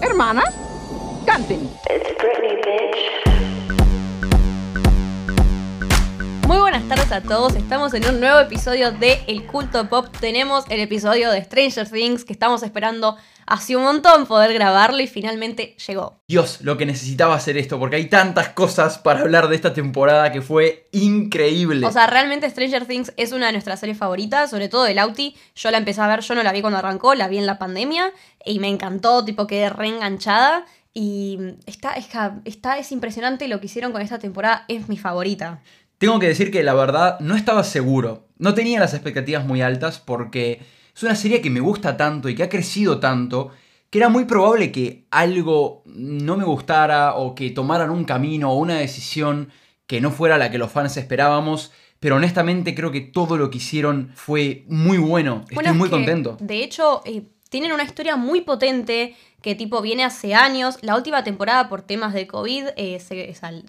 Hermanas, canten. Muy buenas tardes a todos, estamos en un nuevo episodio de El Culto Pop. Tenemos el episodio de Stranger Things que estamos esperando hace un montón poder grabarlo y finalmente llegó. Dios, lo que necesitaba hacer esto, porque hay tantas cosas para hablar de esta temporada que fue increíble. O sea, realmente Stranger Things es una de nuestras series favoritas, sobre todo de Lauti. Yo la empecé a ver, yo no la vi cuando arrancó, la vi en la pandemia y me encantó, tipo quedé reenganchada. Y está, es, está, es impresionante lo que hicieron con esta temporada, es mi favorita. Tengo que decir que la verdad no estaba seguro. No tenía las expectativas muy altas porque es una serie que me gusta tanto y que ha crecido tanto que era muy probable que algo no me gustara o que tomaran un camino o una decisión que no fuera la que los fans esperábamos. Pero honestamente creo que todo lo que hicieron fue muy bueno. Estoy muy contento. De hecho, eh, tienen una historia muy potente que tipo viene hace años. La última temporada por temas de COVID eh, se,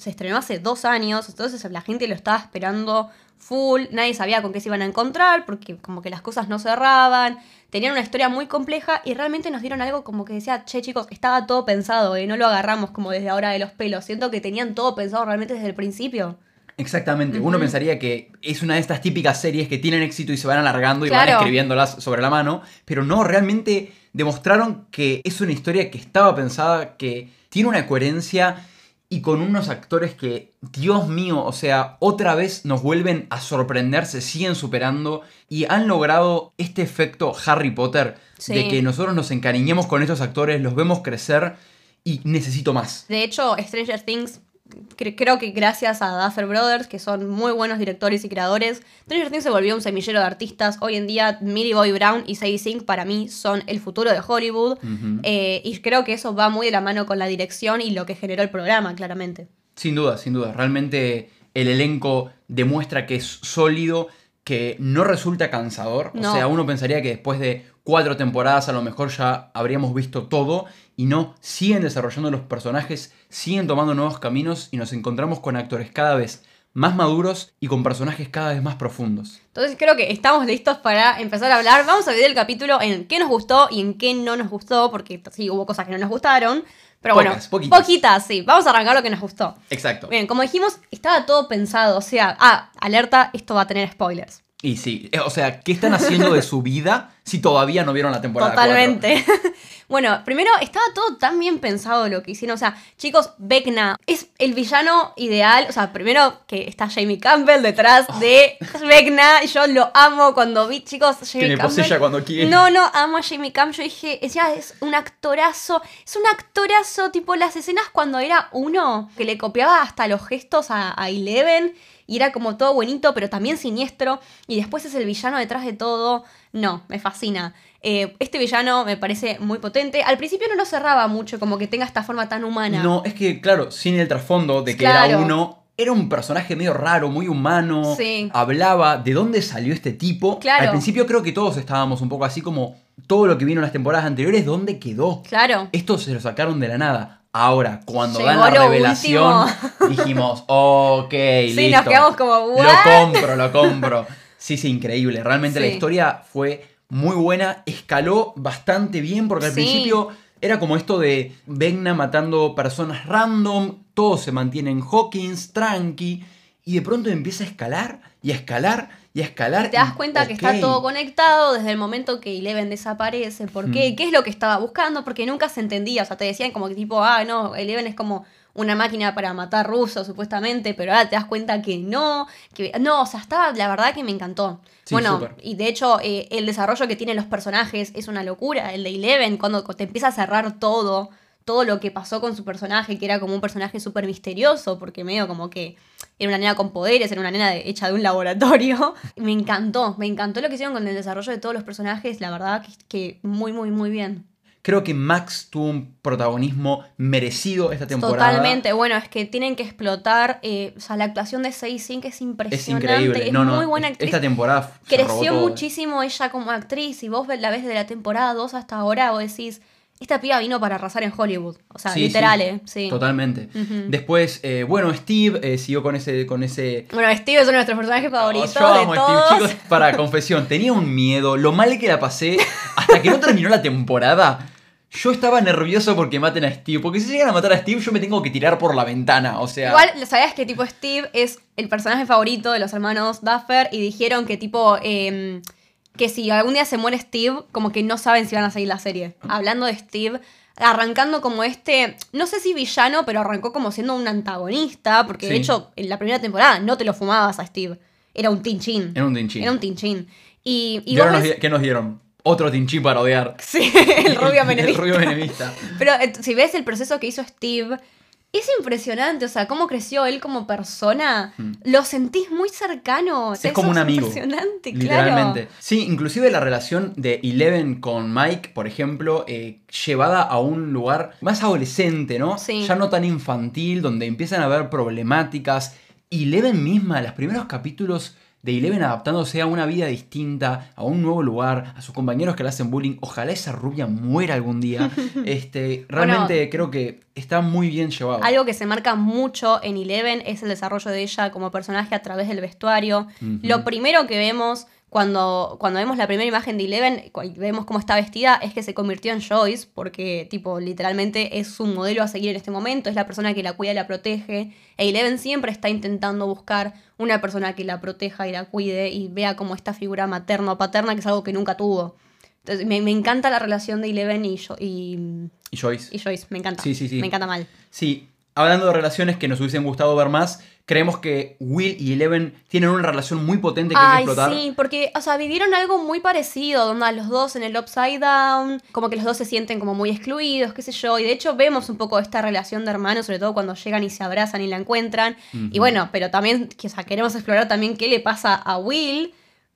estrenó hace dos años, entonces la gente lo estaba esperando full, nadie sabía con qué se iban a encontrar, porque como que las cosas no cerraban, tenían una historia muy compleja y realmente nos dieron algo como que decía, che chicos, estaba todo pensado, y no lo agarramos como desde ahora de los pelos, siento que tenían todo pensado realmente desde el principio. Exactamente, uno pensaría que es una de estas típicas series que tienen éxito y se van alargando y van escribiéndolas sobre la mano, pero no, realmente demostraron que es una historia que estaba pensada, que tiene una coherencia y con unos actores que, Dios mío, o sea, otra vez nos vuelven a sorprender, se siguen superando y han logrado este efecto Harry Potter de que nosotros nos encariñemos con estos actores, los vemos crecer y necesito más. De hecho, Stranger Things creo que gracias a Duffer Brothers, que son muy buenos directores y creadores, Stranger Things se volvió un semillero de artistas. Hoy en día, Millie Bobby Brown y Sadie Sink para mí son el futuro de Hollywood. Eh, y creo que eso va muy de la mano con la dirección y lo que generó el programa, claramente. Sin duda, sin duda. Realmente el elenco demuestra que es sólido, que no resulta cansador. O sea, uno pensaría que después de cuatro temporadas a lo mejor ya habríamos visto todo y no, siguen desarrollando los personajes, siguen tomando nuevos caminos y nos encontramos con actores cada vez más maduros y con personajes cada vez más profundos. Entonces creo que estamos listos para empezar a hablar. Vamos a dividir el capítulo en qué nos gustó y en qué no nos gustó, porque sí, hubo cosas que no nos gustaron. Pero bueno, poquitas. sí. Vamos a arrancar lo que nos gustó. Exacto. Bien, como dijimos, estaba todo pensado. O sea, ah, alerta, esto va a tener spoilers. Y sí, eh, o sea, ¿qué están haciendo de su vida si todavía no vieron la temporada? Totalmente. bueno, primero, estaba todo tan bien pensado lo que hicieron. O sea, chicos, Vecna es el villano ideal. O sea, primero que está Jamie Campbell detrás de Vecna. Yo lo amo cuando vi, chicos, Jamie que me Campbell. cuando quiere. No, no, amo a Jamie Campbell. Yo dije, decía, es un actorazo. Es un actorazo, tipo las escenas cuando era uno que le copiaba hasta los gestos a, a Eleven y era como todo buenito, pero también siniestro, y después es el villano detrás de todo. No, me fascina. Eh, este villano me parece muy potente. Al principio no lo cerraba mucho, como que tenga esta forma tan humana. No, es que, claro, sin el trasfondo de que era uno. Era un personaje medio raro, muy humano. Sí. Hablaba de dónde salió este tipo. Claro. Al principio creo que todos estábamos un poco así como todo lo que vino en las temporadas anteriores, ¿dónde quedó? Claro. Esto se lo sacaron de la nada. Ahora, cuando dan la revelación, dijimos, ok, sí, listo. nos quedamos como, Lo compro, lo compro. Sí, sí, increíble. Realmente la historia fue muy buena, escaló bastante bien, porque al principio era como esto de Vegna matando personas random, todo se mantiene en Hawkins, tranqui, y de pronto empieza a escalar y a escalar y a escalar. Te das cuenta que está todo conectado desde el momento que Eleven desaparece. ¿Por qué? Hmm. ¿Qué es lo que estaba buscando? Porque nunca se entendía. O sea, te decían como que tipo, ah, no, Eleven es como una máquina para matar rusos, supuestamente, pero ahora te das cuenta que no. Que, no, o sea, estaba, la verdad que me encantó. bueno, y de hecho, eh, el desarrollo que tienen los personajes es una locura. El de Eleven, cuando te empieza a cerrar todo todo lo que pasó con su personaje, que era como un personaje súper misterioso, porque medio como que era una nena con poderes, era una nena hecha de un laboratorio. Me encantó, me encantó lo que hicieron con el desarrollo de todos los personajes, la verdad que, muy, muy, muy bien. Creo que Max tuvo un protagonismo merecido esta temporada. Totalmente, bueno, es que tienen que explotar. Eh, o sea, la actuación de Sing es impresionante. Es increíble. Es muy buena actriz. Esta temporada creció muchísimo ella como actriz. Y vos la ves de la temporada 2 hasta ahora, vos decís, esta piba vino para arrasar en Hollywood. O sea, literal, sí, ¿eh? Sí. Totalmente. Después, eh, bueno, Steve eh, siguió con ese, con ese. Bueno, Steve es uno de nuestros personajes favoritos. de todos. Steve. Chicos, para confesión, tenía un miedo. Lo mal que la pasé hasta que no terminó la temporada. Yo estaba nervioso porque maten a Steve. Porque si llegan a matar a Steve, yo me tengo que tirar por la ventana. O sea. Igual, ¿sabías que tipo Steve es el personaje favorito de los hermanos Duffer? Y dijeron que tipo. em, que si algún día se muere Steve, como que no saben si van a seguir la serie. Hablando de Steve, arrancando como este. No sé si villano, pero arrancó como siendo un antagonista. Porque de hecho, en la primera temporada no te lo fumabas a Steve. Era un tinchín. Era un tinchín. Era un tinchín. Y, y ¿Y vos ahora nos ves- qué nos dieron? Otro tinchín para odiar. Sí, el rubio menemista. el rubio menemista. Pero eh, si ves el proceso que hizo Steve, es impresionante. O sea, cómo creció él como persona. Mm. Lo sentís muy cercano. Es como un amigo. Impresionante, Literalmente. claro. Sí, inclusive la relación de Eleven con Mike, por ejemplo, eh, llevada a un lugar más adolescente, ¿no? Sí. Ya no tan infantil, donde empiezan a haber problemáticas. Eleven misma, los primeros capítulos de Eleven adaptándose a una vida distinta, a un nuevo lugar, a sus compañeros que le hacen bullying. Ojalá esa rubia muera algún día. Este, realmente creo que está muy bien llevado. Algo que se marca mucho en Eleven es el desarrollo de ella como personaje a través del vestuario. Lo primero que vemos cuando, cuando vemos la primera imagen de Eleven y vemos cómo está vestida es que se convirtió en Joyce porque tipo literalmente es su modelo a seguir en este momento, es la persona que la cuida y la protege. E Eleven siempre está intentando buscar una persona que la proteja y la cuide y vea como esta figura materna o paterna que es algo que nunca tuvo. Entonces me, me encanta la relación de Eleven y, y, Y Joyce. y Joyce, me encanta. Sí, sí, sí. Me encanta mal. Sí, hablando de relaciones que nos hubiesen gustado ver más, creemos que Will y Eleven tienen una relación muy potente que hay Ay, que explotar. sí, porque, o sea, vivieron algo muy parecido, donde los dos en el Upside Down, como que los dos se sienten como muy excluidos, qué sé yo, y de hecho vemos un poco esta relación de hermanos, sobre todo cuando llegan y se abrazan y la encuentran, y bueno, pero también, o sea, queremos explorar también qué le pasa a Will,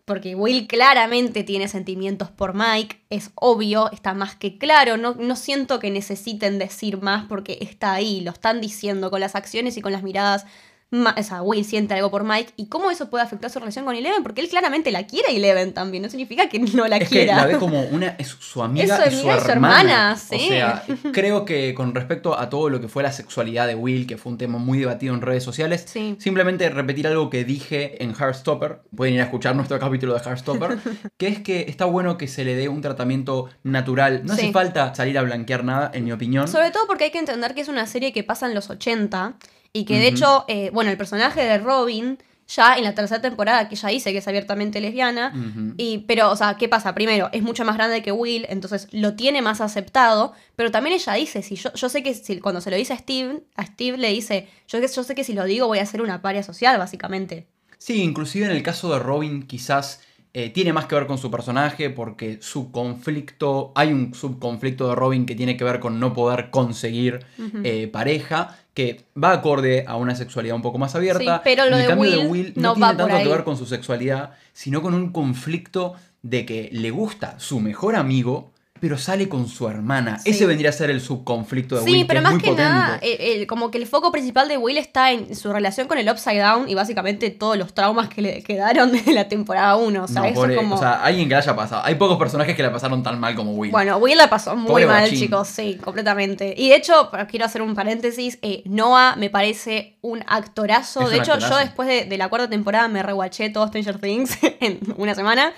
porque Will claramente tiene sentimientos por Mike, es obvio, está más que claro, no, no siento que necesiten decir más porque está ahí, lo están diciendo con las acciones y con las miradas. Ma- O sea, Will siente algo por Mike y cómo eso puede afectar su relación con Eleven, porque él claramente la quiere a Eleven también, no significa que no la Es que quiera. la ve como una, es su amiga, Es su y su amiga y su hermana. hermana, O sí. sea, creo que con respecto a todo lo que fue la sexualidad de Will, que fue un tema muy debatido en redes sociales, Sí. simplemente repetir algo que dije en Heartstopper, pueden ir a escuchar nuestro capítulo de Heartstopper, que es que está bueno que se le dé un tratamiento natural. No Sí. hace falta salir a blanquear nada, en mi opinión. Sobre todo porque hay que entender que es una serie que pasa en los 80 y que de hecho, eh, bueno, el personaje de Robin, ya en la tercera temporada, que ya dice que es abiertamente lesbiana, y, pero, o sea, ¿qué pasa? Primero, es mucho más grande que Will, entonces lo tiene más aceptado, pero también ella dice, si yo, yo sé que si, cuando se lo dice a Steve, a Steve le dice, yo, yo sé que si lo digo voy a ser una paria social, básicamente. Sí, inclusive en el caso de Robin quizás eh, tiene más que ver con su personaje porque su conflicto, hay un subconflicto de Robin que tiene que ver con no poder conseguir eh, pareja, que va acorde a una sexualidad un poco más abierta. Sí, pero lo En el de cambio Will no, tiene tanto que ver con su sexualidad, sino con un conflicto de que le gusta su mejor amigo, pero sale con su hermana. Sí. Ese vendría a ser el subconflicto de Sí, Will, que pero más muy que potente. nada, eh, como que el foco principal de Will está en su relación con el Upside Down y básicamente todos los traumas que le quedaron desde la temporada 1. O sea, No, eso pobre- es como... o sea, alguien que la haya pasado. Hay pocos personajes que la pasaron tan mal como Will. Bueno, Will la pasó muy Pobre mal, chicos, sí, completamente. Y de hecho, quiero hacer un paréntesis, eh, Noah me parece un actorazo. Es de un hecho, actorazo. yo después de, de la cuarta temporada me rewatché todo Stranger Things en una semana.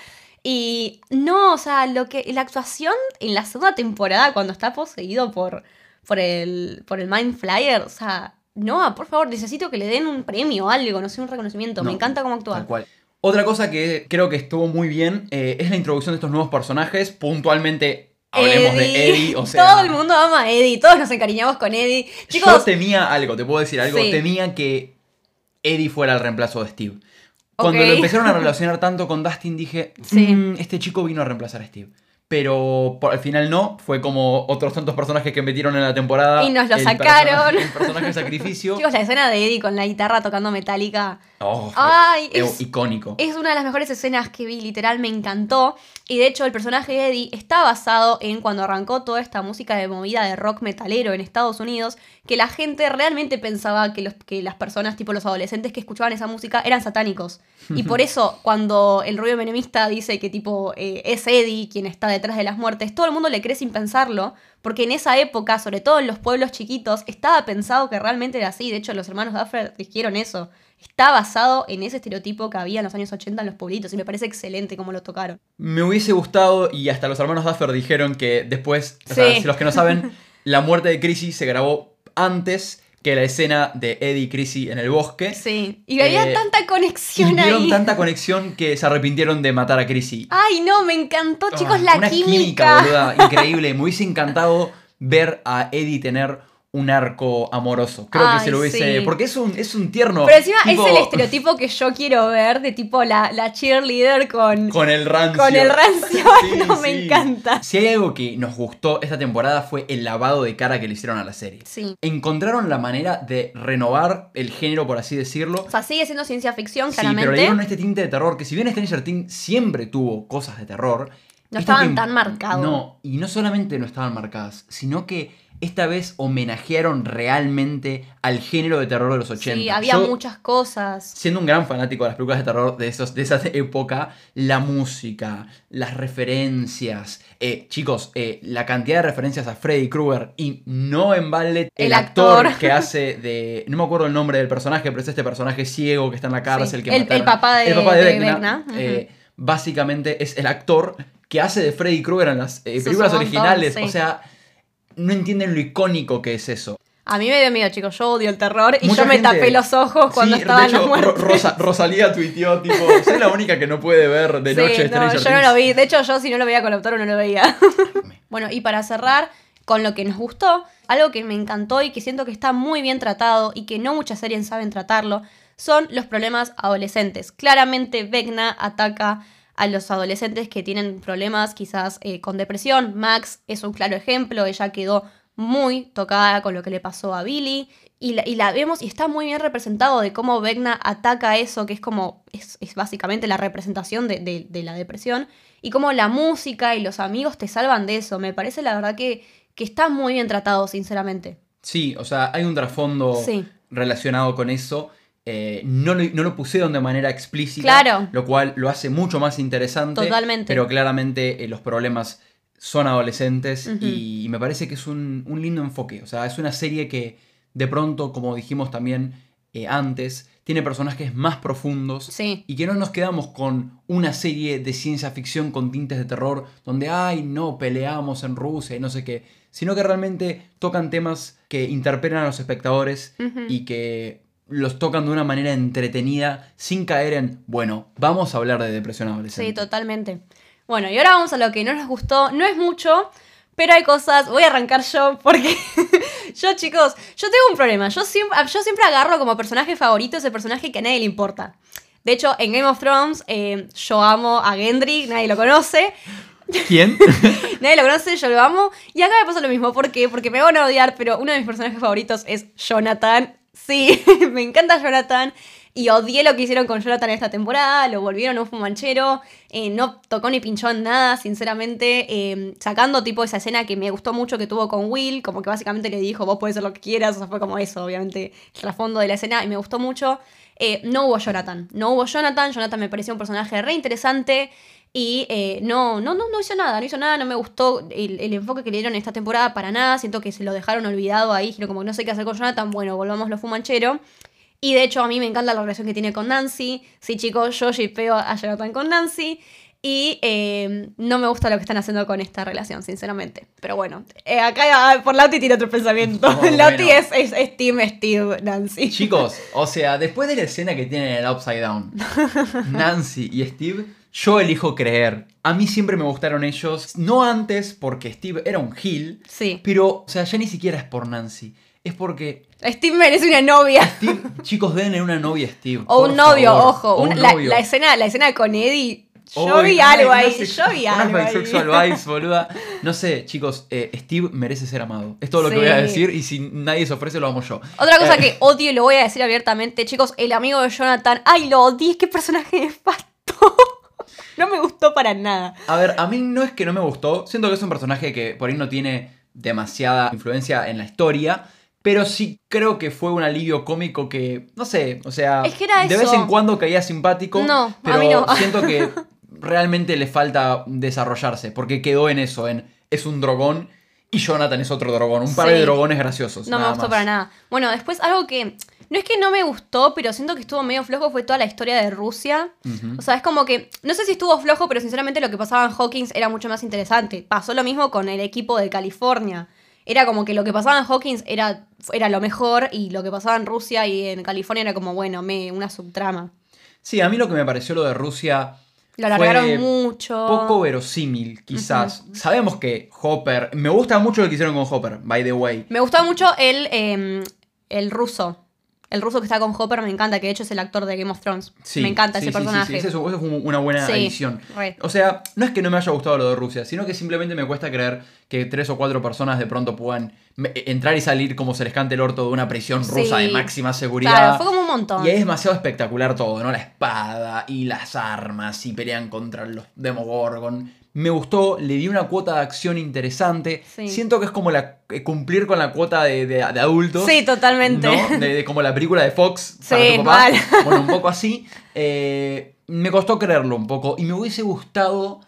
Y no, o sea, lo que la actuación en la segunda temporada, cuando está poseído por, por, el, por el Mind Flyer, o sea, Noah, por favor, necesito que le den un premio o algo, no sé, un reconocimiento. me No, encanta cómo actúa. Tal cual. Otra cosa que creo que estuvo muy bien eh, es la introducción de estos nuevos personajes. Puntualmente hablemos de Eddie. O sea, Todo el mundo ama a Eddie, todos nos encariñamos con Eddie. yo temía algo, te puedo decir algo. Sí. Temía que Eddie fuera el reemplazo de Steve. Cuando lo empezaron a relacionar tanto con Dustin dije, Sí. "Mm, este chico vino a reemplazar a Steve. Pero por- al final no, fue como otros tantos personajes que metieron en la temporada. Y nos lo el sacaron. personaje- el personaje de sacrificio. Chicos, la escena de Eddie con la guitarra tocando metálica Oh, Ay, es- icónico. es una de las mejores escenas que vi, literal me encantó. Y de hecho, el personaje de Eddie está basado en cuando arrancó toda esta música de movida de rock metalero en Estados Unidos, que la gente realmente pensaba que, los, que las personas, tipo los adolescentes que escuchaban esa música, eran satánicos. Y por eso, cuando el rubio menemista dice que tipo eh, es Eddie quien está detrás de las muertes, todo el mundo le cree sin pensarlo, porque en esa época, sobre todo en los pueblos chiquitos, estaba pensado que realmente era así. De hecho, los hermanos Duffer dijeron eso. está basado en ese estereotipo que había en los años 80 en los pueblitos y me parece excelente cómo lo tocaron. Me hubiese gustado, y hasta los hermanos Duffer dijeron que después, o sea, Sí. si los que no saben, la muerte de Chrissy se grabó antes que la escena de Eddie y Chrissy en el bosque. Sí, y había Eh, tanta Y conexión vieron ahí. tanta conexión que se arrepintieron de matar a Chrissy. Ay, no, me encantó, chicos, Ah, la una química. boluda, increíble. Me hubiese encantado ver a Eddie tener un arco amoroso. Creo que se lo hubiese. sí. Porque es un, es un tierno. Pero encima tipo, es el estereotipo que yo quiero ver de tipo la, la cheerleader con, Con el rancio. con el rancio. Sí, no, me encanta. Si hay algo que nos gustó esta temporada fue el lavado de cara que le hicieron a la serie. Sí. Encontraron la manera de renovar el género, por así decirlo. O sea, sigue siendo ciencia ficción, Sí, pero claramente. le dieron este tinte de terror que si bien Stranger Things siempre tuvo cosas de terror. No esta estaban tan marcados. No, y no solamente no estaban marcadas, sino que esta vez homenajearon realmente al género de terror de los 80. Sí, había Yo, muchas cosas. Siendo un gran fanático de las películas de terror de, esos, de esa época, la música, las referencias. eh, chicos, eh, la cantidad de referencias a Freddy Krueger y no en balde el, El actor, actor. que hace de. No me acuerdo el nombre del personaje, pero es este personaje ciego que está en la cárcel. Sí, Que el- mataron. el papá de- el papá de de Vecna. Eh, básicamente es el actor que hace de Freddy Krueger en las películas montón, originales. sí. O sea, no entienden lo icónico que es eso. A mí me dio miedo, chicos. Yo odio el terror y Mucha yo me gente- tapé los ojos cuando Sí, estaba de en la muerte. Ro- Rosa- Rosalía tuiteó, tipo, soy la única que no puede ver de Sí, noche no, Stranger yo no Things". lo vi. De hecho, yo si no lo veía con el autor no lo veía. bueno, y para cerrar con lo que nos gustó, algo que me encantó y que siento que está muy bien tratado y que no muchas series saben tratarlo, son los problemas adolescentes. Claramente Vecna ataca a los adolescentes que tienen problemas quizás eh, con depresión. Max es un claro ejemplo, ella quedó muy tocada con lo que le pasó a Billy. Y la, y la vemos y está muy bien representado de cómo Vecna ataca eso, que es como, es, es básicamente la representación de, de- de la depresión. Y cómo la música y los amigos te salvan de eso. Me parece la verdad que, que está muy bien tratado, sinceramente. Sí, o sea, hay un trasfondo Sí. relacionado con eso. Eh, no, lo, no lo pusieron de manera explícita, Claro. lo cual lo hace mucho más interesante. Totalmente. Pero claramente eh, los problemas son adolescentes y, me parece que es un, un lindo enfoque. O sea, es una serie que de pronto, como dijimos también eh, antes, tiene personajes más profundos Sí. y que no nos quedamos con una serie de ciencia ficción con tintes de terror donde, ay, no, peleamos en Rusia y no sé qué, sino que realmente tocan temas que interpelan a los espectadores y que los tocan de una manera entretenida sin caer en, bueno, vamos a hablar de depresión adolescente. Sí, totalmente. Bueno, y ahora vamos a lo que no nos gustó. No es mucho, pero hay cosas. Voy a arrancar yo porque yo, chicos, yo tengo un problema. Yo siempre, yo siempre agarro como personaje favorito ese personaje que a nadie le importa. De hecho, en Game of Thrones eh, yo amo a Gendry, nadie lo conoce. ¿Quién? Nadie lo conoce, yo lo amo. Y acá me pasa lo mismo. ¿Por qué? Porque me van a odiar, pero uno de mis personajes favoritos es Jonathan. Sí, me encanta Jonathan. Y odié lo que hicieron con Jonathan esta temporada. Lo volvieron un fumanchero. eh, no tocó ni pinchó en nada, sinceramente. eh, sacando tipo esa escena que me gustó mucho que tuvo con Will. Como que básicamente le dijo, vos podés hacer lo que quieras. O sea, fue como eso, obviamente, el trasfondo de la escena. Y me gustó mucho. Eh, no hubo Jonathan. No hubo Jonathan. Jonathan me pareció un personaje re interesante. Y eh, no, no, no, no hizo nada, no hizo nada, no me gustó el, el enfoque que le dieron esta temporada para nada. Siento que se lo dejaron olvidado ahí, como no sé qué hacer con Jonathan, bueno, volvamos lo fumanchero. Y de hecho, a mí me encanta la relación que tiene con Nancy. Sí, chicos, yo shipeo a Jonathan con Nancy. Y eh, no me gusta lo que están haciendo con esta relación, sinceramente. Pero bueno, eh, acá ah, por Lauti tiene otro pensamiento. Oh, bueno. es, es, es Team Steve Nancy. Chicos, o sea, después de la escena que tienen en el Upside Down, Nancy y Steve, yo elijo creer. A mí siempre me gustaron ellos, no antes porque Steve era un Gil, Sí. pero, o sea, ya ni siquiera es por Nancy. Es porque Steve merece una novia. Steve, chicos, tener una novia Steve. O un novio, favor. ojo. O un una- la, novio. la escena, la escena con Eddie. Yo vi algo ahí. Yo vi algo ahí. bisexual vibes, boluda. No sé, chicos, eh, Steve merece ser amado. Es todo lo que voy a decir y si nadie se ofrece, lo amo yo. Otra cosa Eh, que odio y lo voy a decir abiertamente, chicos, el amigo de Jonathan. Ay, lo odié, qué personaje nefasto. No me gustó para nada. A ver, a mí no es que no me gustó. Siento que es un personaje que por ahí no tiene demasiada influencia en la historia. Pero sí creo que fue un alivio cómico que, no sé, o sea, Es que era de vez en cuando caía simpático. No, a pero mí no. siento que realmente le falta desarrollarse. Porque quedó en eso, en es un drogón y Jonathan es otro drogón. Un par Sí. de drogones graciosos. No me gustó más. para nada. Bueno, después algo que No es que no me gustó, pero siento que estuvo medio flojo fue toda la historia de Rusia. O sea, es como que, no sé si estuvo flojo, pero sinceramente lo que pasaba en Hawkins era mucho más interesante. Pasó lo mismo con el equipo de California. Era como que lo que pasaba en Hawkins era, era lo mejor y lo que pasaba en Rusia y en California era como, bueno, me, una subtrama. Sí, a mí lo que me pareció lo de Rusia Lo alargaron fue mucho. poco verosímil, quizás. Sabemos que Hopper. Me gusta mucho lo que hicieron con Hopper, by the way. Me gustó mucho el, eh, el ruso. El ruso que está con Hopper me encanta, que de hecho es el actor de Game of Thrones. Sí, me encanta sí, ese sí, sí, personaje. sí, Eso, eso fue una buena re. O sea, no es que no me haya gustado lo de Rusia, sino que simplemente me cuesta creer que tres o cuatro personas de pronto puedan me- entrar y salir como se les cante el orto de una prisión rusa de máxima seguridad. Claro, fue como un montón. Y es demasiado espectacular todo, ¿no? La espada y las armas y pelean contra los Demogorgon. Me gustó, le di una cuota de acción interesante. Sí. Siento que es como la, eh, cumplir con la cuota de, de- de adultos. Sí, totalmente. ¿no? De, de como la película de Fox para Sí, tu papá. mal. Bueno, un poco así. Eh, me costó creerlo un poco. Y me hubiese gustado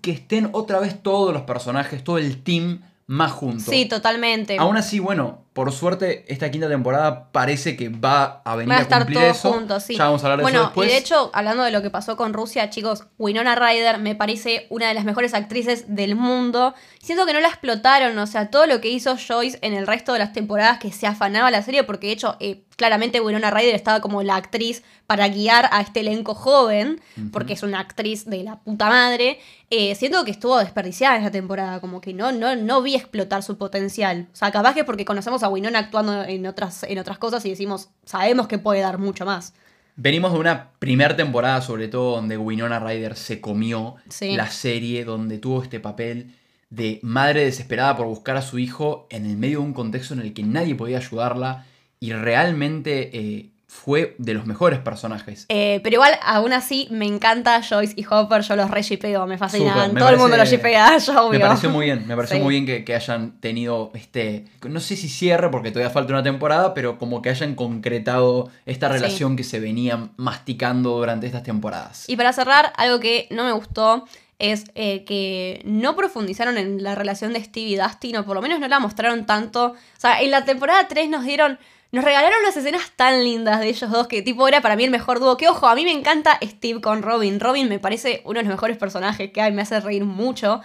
que estén otra vez todos los personajes, todo el team más juntos. Sí, totalmente. Aún así, bueno, por suerte, esta quinta temporada parece que va a venir Van a a estar cumplir todos eso. juntos, sí. Ya vamos a hablar de bueno, eso después. y de hecho, hablando de lo que pasó con Rusia, chicos, Winona Ryder me parece una de las mejores actrices del mundo. Siento que no la explotaron, o sea, todo lo que hizo Joyce en el resto de las temporadas que se afanaba la serie, porque de hecho, eh, claramente Winona Ryder estaba como la actriz para guiar a este elenco joven, porque es una actriz de la puta madre. Eh, siento que estuvo desperdiciada esa temporada, como que no, no, no vi explotar su potencial. O sea, capaz que porque conocemos a Winona actuando en otras, en otras cosas y decimos, sabemos que puede dar mucho más. Venimos de una primera temporada, sobre todo, donde Winona Ryder se comió Sí. la serie, donde tuvo este papel de madre desesperada por buscar a su hijo en el medio de un contexto en el que nadie podía ayudarla y realmente eh, fue de los mejores personajes. Eh, pero igual, aún así, me encanta Joyce y Hopper, yo los re shipeo, me fascinan. Me Todo el mundo los shipea, yo obvio. Me pareció muy bien, me pareció Sí. muy bien que, que hayan tenido este, no sé si cierre porque todavía falta una temporada, pero como que hayan concretado esta Sí. relación que se venía masticando durante estas temporadas. Y para cerrar, algo que no me gustó es eh, que no profundizaron en la relación de Steve y Dustin, o por lo menos no la mostraron tanto. O sea, en la temporada 3 nos dieron. Nos regalaron unas escenas tan lindas de ellos dos que tipo era para mí el mejor dúo. Que ojo, a mí me encanta Steve con Robin. Robin me parece uno de los mejores personajes que hay, me hace reír mucho.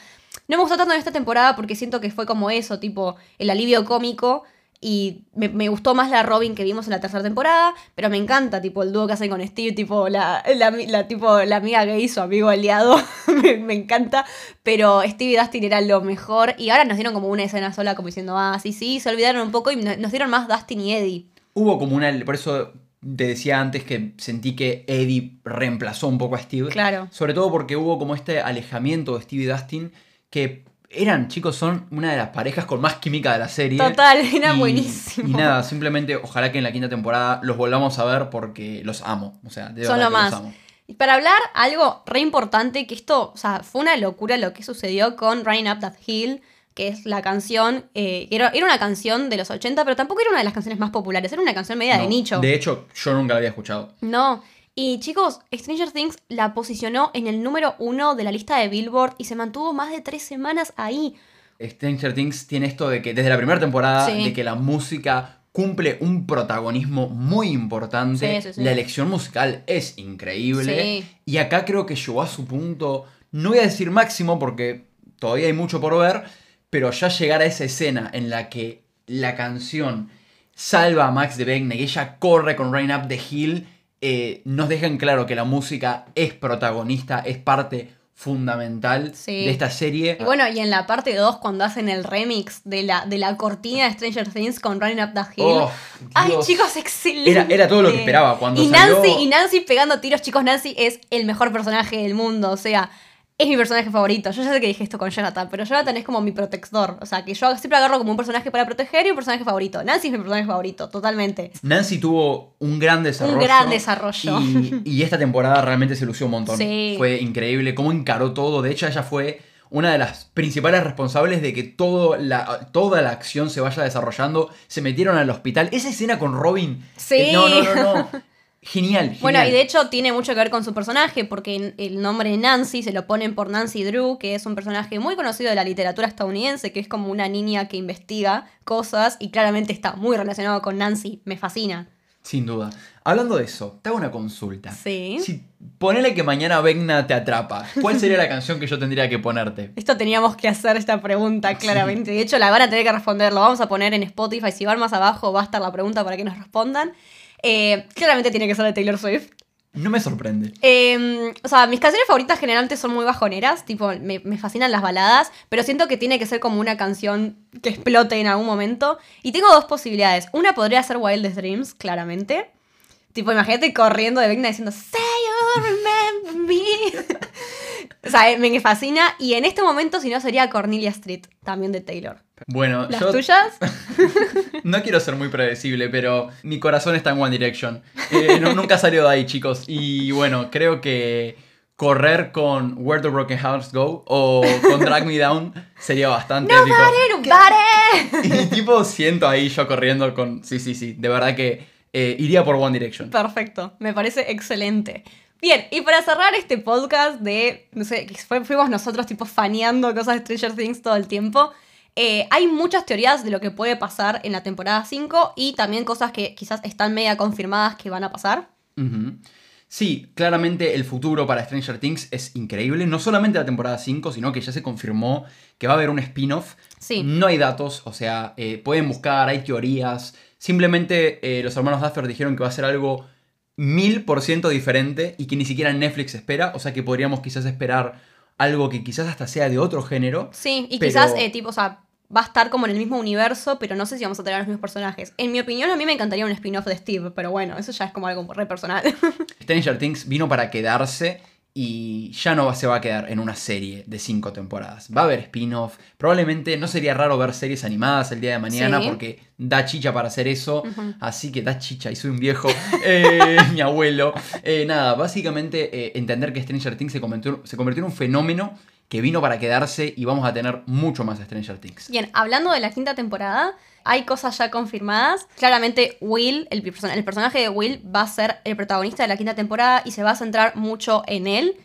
No me gustó tanto en esta temporada porque siento que fue como eso, tipo el alivio cómico. Y me, me gustó más la Robin que vimos en la tercera temporada, pero me encanta, tipo, el dúo que hacen con Steve, tipo, la, la, la- tipo, la amiga gay, su amigo aliado, me, me encanta, pero Steve y Dustin eran lo mejor, y ahora nos dieron como una escena sola, como diciendo, ah, sí, sí, se olvidaron un poco, y no- nos dieron más Dustin y Eddie. Hubo como una, por eso te decía antes que sentí que Eddie reemplazó un poco a Steve. Claro. Sobre todo porque hubo como este alejamiento de Steve y Dustin que eran, chicos, son una de las parejas con más química de la serie. Total, era Y- buenísimo. Y nada, simplemente ojalá que en la quinta temporada los volvamos a ver porque los amo. O sea, de Son lo más. los amo. Y para hablar algo re importante, que esto, o sea, fue una locura lo que sucedió con Rain Up That Hill, que es la canción, eh, era, era una canción de los 80, pero tampoco era una de las canciones más populares, era una canción media de nicho. De hecho, yo nunca la había escuchado. No. Y chicos, Stranger Things la posicionó en el número uno de la lista de Billboard y se mantuvo más de tres semanas ahí. Stranger Things tiene esto de que desde la primera temporada, Sí. de que la música cumple un protagonismo muy importante. Sí, sí, sí. La elección musical es increíble. Y acá creo que llegó a su punto, no voy a decir máximo porque todavía hay mucho por ver, pero ya llegar a esa escena en la que la canción salva a Max de Beckne y ella corre con Rain Up the Hill, eh, nos dejan claro que la música es protagonista, es parte fundamental Sí. de esta serie. Y bueno, y en la parte 2, cuando hacen el remix de la, de la cortina de Stranger Things con Running Up the Hill. Oh, Ay, chicos, excelente. Era- era todo lo que esperaba cuando y salió- Nancy, y Nancy pegando tiros, chicos, Nancy es el mejor personaje del mundo. O sea, es mi personaje favorito. Yo ya sé que dije esto con Jonathan, pero Jonathan es como mi protector. O sea, que yo siempre agarro como un personaje para proteger y un personaje favorito. Nancy es mi personaje favorito, totalmente. Nancy tuvo un gran desarrollo. gran desarrollo. Y, y esta temporada realmente se lució un montón. Sí. Fue increíble cómo encaró todo. De hecho, ella fue una de las principales responsables de que todo la, toda la acción se vaya desarrollando. Se metieron al hospital. Esa escena con Robin. Sí. eh, No, no, no, no. Genial, genial. Bueno, y de hecho tiene mucho que ver con su personaje, porque el nombre Nancy se lo ponen por Nancy Drew, que es un personaje muy conocido de la literatura estadounidense, que es como una niña que investiga cosas y claramente está muy relacionado con Nancy. Me fascina. Sin duda. Hablando de eso, te hago una consulta. Sí. Si ponele que mañana Vegna te atrapa, ¿cuál sería la canción que yo tendría que ponerte? Esto teníamos que hacer esta pregunta claramente. De hecho, la van a tener que responder. Lo vamos a poner en Spotify. Si van más abajo, va a estar la pregunta para que nos respondan. Eh, claramente tiene que ser de Taylor Swift. No me sorprende. Eh, o sea, mis canciones favoritas generalmente son muy bajoneras, tipo, me, me, fascinan las baladas, pero siento que tiene que ser como una canción que explote en algún momento. Y tengo dos posibilidades. Una podría ser Wildest Dreams, claramente. Tipo, imagínate corriendo de Vecna diciendo, Say you remember me. o sea, me fascina. Y en este momento, si no, sería Cornelia Street, también de Taylor. Bueno, ¿Las tuyas? no quiero ser muy predecible, pero mi corazón está en One Direction. Eh, no, nunca salió de ahí, chicos. Y bueno, creo que correr con Where the Broken Hearts Go o con Drag Me Down sería bastante no épico. ¡No Y tipo, siento ahí yo corriendo con... Sí, sí, sí. De verdad que eh, iría por One Direction. Perfecto, me parece excelente. Bien, y para cerrar este podcast de, no sé, fuimos nosotros tipo faneando cosas de Stranger Things todo el tiempo, eh, hay muchas teorías de lo que puede pasar en la temporada 5 y también cosas que quizás están media confirmadas que van a pasar. Sí, claramente el futuro para Stranger Things es increíble. No solamente la temporada 5, sino que ya se confirmó que va a haber un spin-off. Sí. No hay datos, o sea, eh, pueden buscar, hay teorías. Simplemente eh, los hermanos Duffer dijeron que va a ser algo mil por ciento diferente y que ni siquiera Netflix espera. O sea que podríamos quizás esperar algo que quizás hasta sea de otro género. Sí, y quizás, tipo, o sea, va a estar como en el mismo universo, pero no sé si vamos a tener los mismos personajes. En mi opinión, a mí me encantaría un spin-off de Steve, pero bueno, eso ya es como algo re personal. Stranger Things vino para quedarse y ya no se va a quedar en una serie de cinco temporadas. Va a haber spin-off. Probablemente no sería raro ver series animadas el día de mañana porque da chicha para hacer eso. Así que da chicha y soy un viejo. Eh, mi abuelo. Eh, nada, básicamente eh, entender que Stranger Things se convirtió, se convirtió en un fenómeno que vino para quedarse y vamos a tener mucho más Stranger Things. Bien, hablando de la quinta temporada, hay cosas ya confirmadas. Claramente Will, el, el, personaje de Will, va a ser el protagonista de la quinta temporada y se va a centrar mucho en él.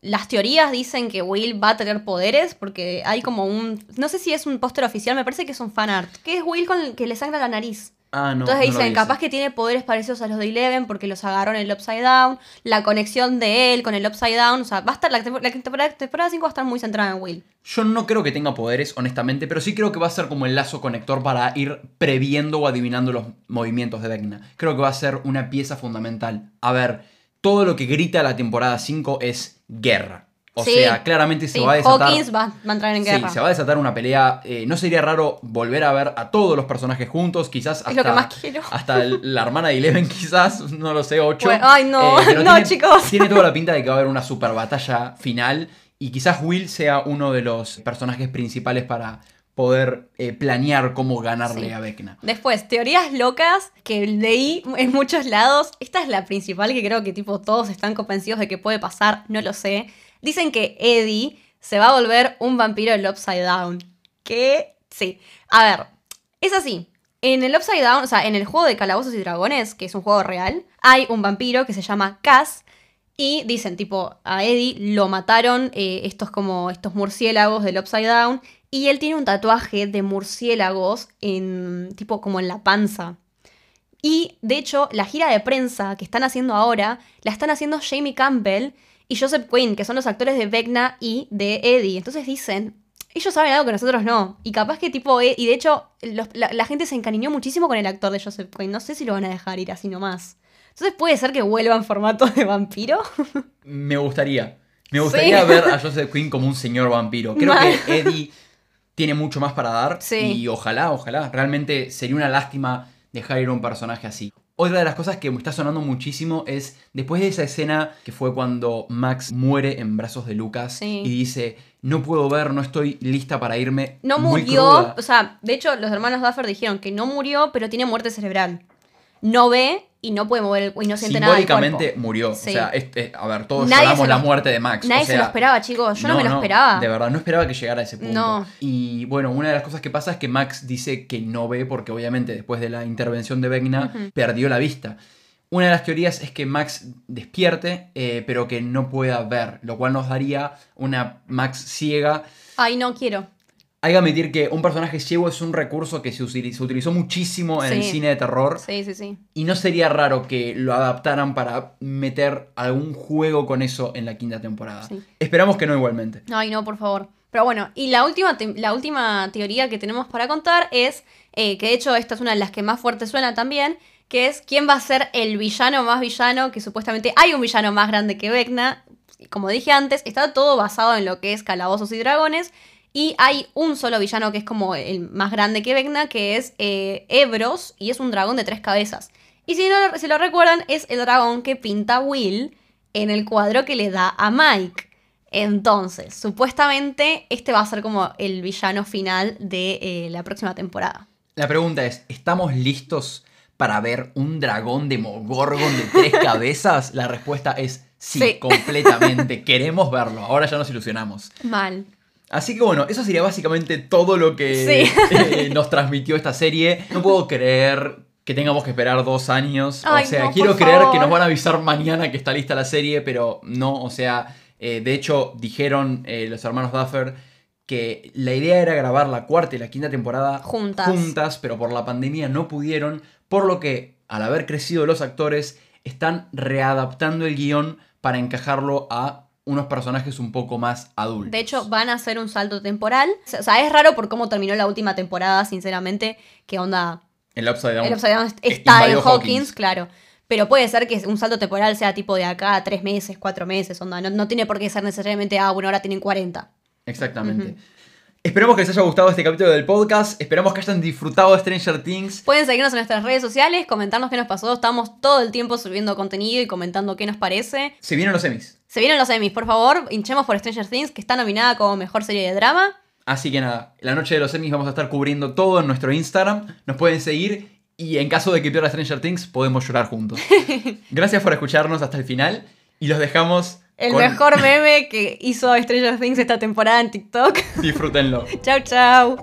Las teorías dicen que Will va a tener poderes porque hay como un... No sé si es un póster oficial, me parece que es un fanart. Que es Will con el que le sangra la nariz. Ah, no, Entonces dicen, capaz que tiene poderes parecidos a los de Eleven porque los agarró en el Upside Down, la conexión de él con el Upside Down, o sea, va a estar la, temporada, 5 va a estar muy centrada en Will. Yo no creo que tenga poderes, honestamente, pero sí creo que va a ser como el lazo conector para ir previendo o adivinando los movimientos de Vecna. Creo que va a ser una pieza fundamental. A ver, todo lo que grita la temporada 5 es guerra. O sea, claramente se va a desatar. Hawkins va, a entrar en guerra. Sí, se va a desatar una pelea. Eh, no sería raro volver a ver a todos los personajes juntos, quizás hasta. Es lo que más quiero. Hasta la hermana de Eleven, quizás, no lo sé, 8. ay, no, eh, no, chicos. Tiene toda la pinta de que va a haber una super batalla final. Y quizás Will sea uno de los personajes principales para poder eh, planear cómo ganarle a Vecna. Después, teorías locas que leí en muchos lados. Esta es la principal que creo que tipo todos están convencidos de que puede pasar, no lo sé. Dicen que Eddie se va a volver un vampiro del Upside Down. Que sí. A ver, es así. En el Upside Down, o sea, en el juego de Calabozos y Dragones, que es un juego real, hay un vampiro que se llama Cass. Y dicen, tipo, a Eddie lo mataron eh, estos como estos murciélagos del Upside Down. Y él tiene un tatuaje de murciélagos en. tipo como en la panza. Y de hecho, la gira de prensa que están haciendo ahora, la están haciendo Jamie Campbell y Joseph Quinn, que son los actores de Vecna y de Eddie. Entonces dicen, ellos saben algo que nosotros no. Y capaz que tipo, e, y de hecho, la, gente se encariñó muchísimo con el actor de Joseph Quinn. No sé si lo van a dejar ir así nomás. Entonces puede ser que vuelva en formato de vampiro. Me gustaría. Me gustaría ver a Joseph Quinn como un señor vampiro. Creo que Eddie tiene mucho más para dar. Y ojalá, ojalá. Realmente sería una lástima dejar ir a un personaje así. Otra de las cosas que me está sonando muchísimo es después de esa escena que fue cuando Max muere en brazos de Lucas y dice, no puedo ver, no estoy lista para irme. No murió, o sea, de hecho los hermanos Duffer dijeron que no murió, pero tiene muerte cerebral. No ve y no puede mover el, y no siente nada. Simbólicamente murió. O sea, este, a ver, todos lloramos la muerte de Max. Nadie se lo esperaba, chicos. Yo no, me lo esperaba. De verdad, no esperaba que llegara a ese punto. Y bueno, una de las cosas que pasa es que Max dice que no ve porque obviamente después de la intervención de Vecna perdió la vista. Una de las teorías es que Max despierte, eh, pero que no pueda ver, lo cual nos daría una Max ciega. Ay, no quiero. Hay que admitir que un personaje ciego es un recurso que se, utilizó muchísimo en el cine de terror. Sí, sí, sí. Y no sería raro que lo adaptaran para meter algún juego con eso en la quinta temporada. Esperamos que no igualmente. Ay, no, por favor. Pero bueno, y la última, la última teoría que tenemos para contar es, eh, que de hecho esta es una de las que más fuerte suena también, que es quién va a ser el villano más villano, que supuestamente hay un villano más grande que Vecna. Como dije antes, está todo basado en lo que es calabozos y dragones. Y hay un solo villano que es como el más grande que Vecna, que es eh, Ebros, y es un dragón de tres cabezas. Y si, no, si lo recuerdan, es el dragón que pinta Will en el cuadro que le da a Mike. Entonces, supuestamente este va a ser como el villano final de eh, la próxima temporada. La pregunta es, ¿estamos listos para ver un dragón de Mogorgon de tres cabezas? La respuesta es sí, completamente. Queremos verlo. Ahora ya nos ilusionamos. Mal. Así que bueno, eso sería básicamente todo lo que eh, nos transmitió esta serie. No puedo creer que tengamos que esperar dos años. o sea, quiero creer que nos van a avisar mañana que está lista la serie, pero no, o sea, eh, de hecho dijeron eh, los hermanos Duffer que la idea era grabar la cuarta y la quinta temporada juntas. juntas, pero por la pandemia no pudieron, por lo que al haber crecido los actores están readaptando el guion para encajarlo a unos personajes un poco más adultos. De hecho, van a hacer un salto temporal. O sea, es raro por cómo terminó la última temporada, sinceramente. ¿Qué onda? El Upside Down, el Upside Down está en Hawkins, claro. Pero puede ser que un salto temporal sea tipo de acá a tres meses, cuatro meses, onda. No, tiene por qué ser necesariamente, ah, bueno, ahora tienen 40. Exactamente. Esperemos que les haya gustado este capítulo del podcast. Esperamos que hayan disfrutado de Stranger Things. Pueden seguirnos en nuestras redes sociales, comentarnos qué nos pasó. Estamos todo el tiempo subiendo contenido y comentando qué nos parece. Se vienen los Emmys. Se vienen los Emmys, por favor, hinchemos por Stranger Things, que está nominada como mejor serie de drama. Así que nada, la noche de los Emmys vamos a estar cubriendo todo en nuestro Instagram. Nos pueden seguir y en caso de que pierda Stranger Things, podemos llorar juntos. Gracias por escucharnos hasta el final y los dejamos el mejor meme que hizo Stranger Things esta temporada en TikTok. Disfrútenlo. chau, chau.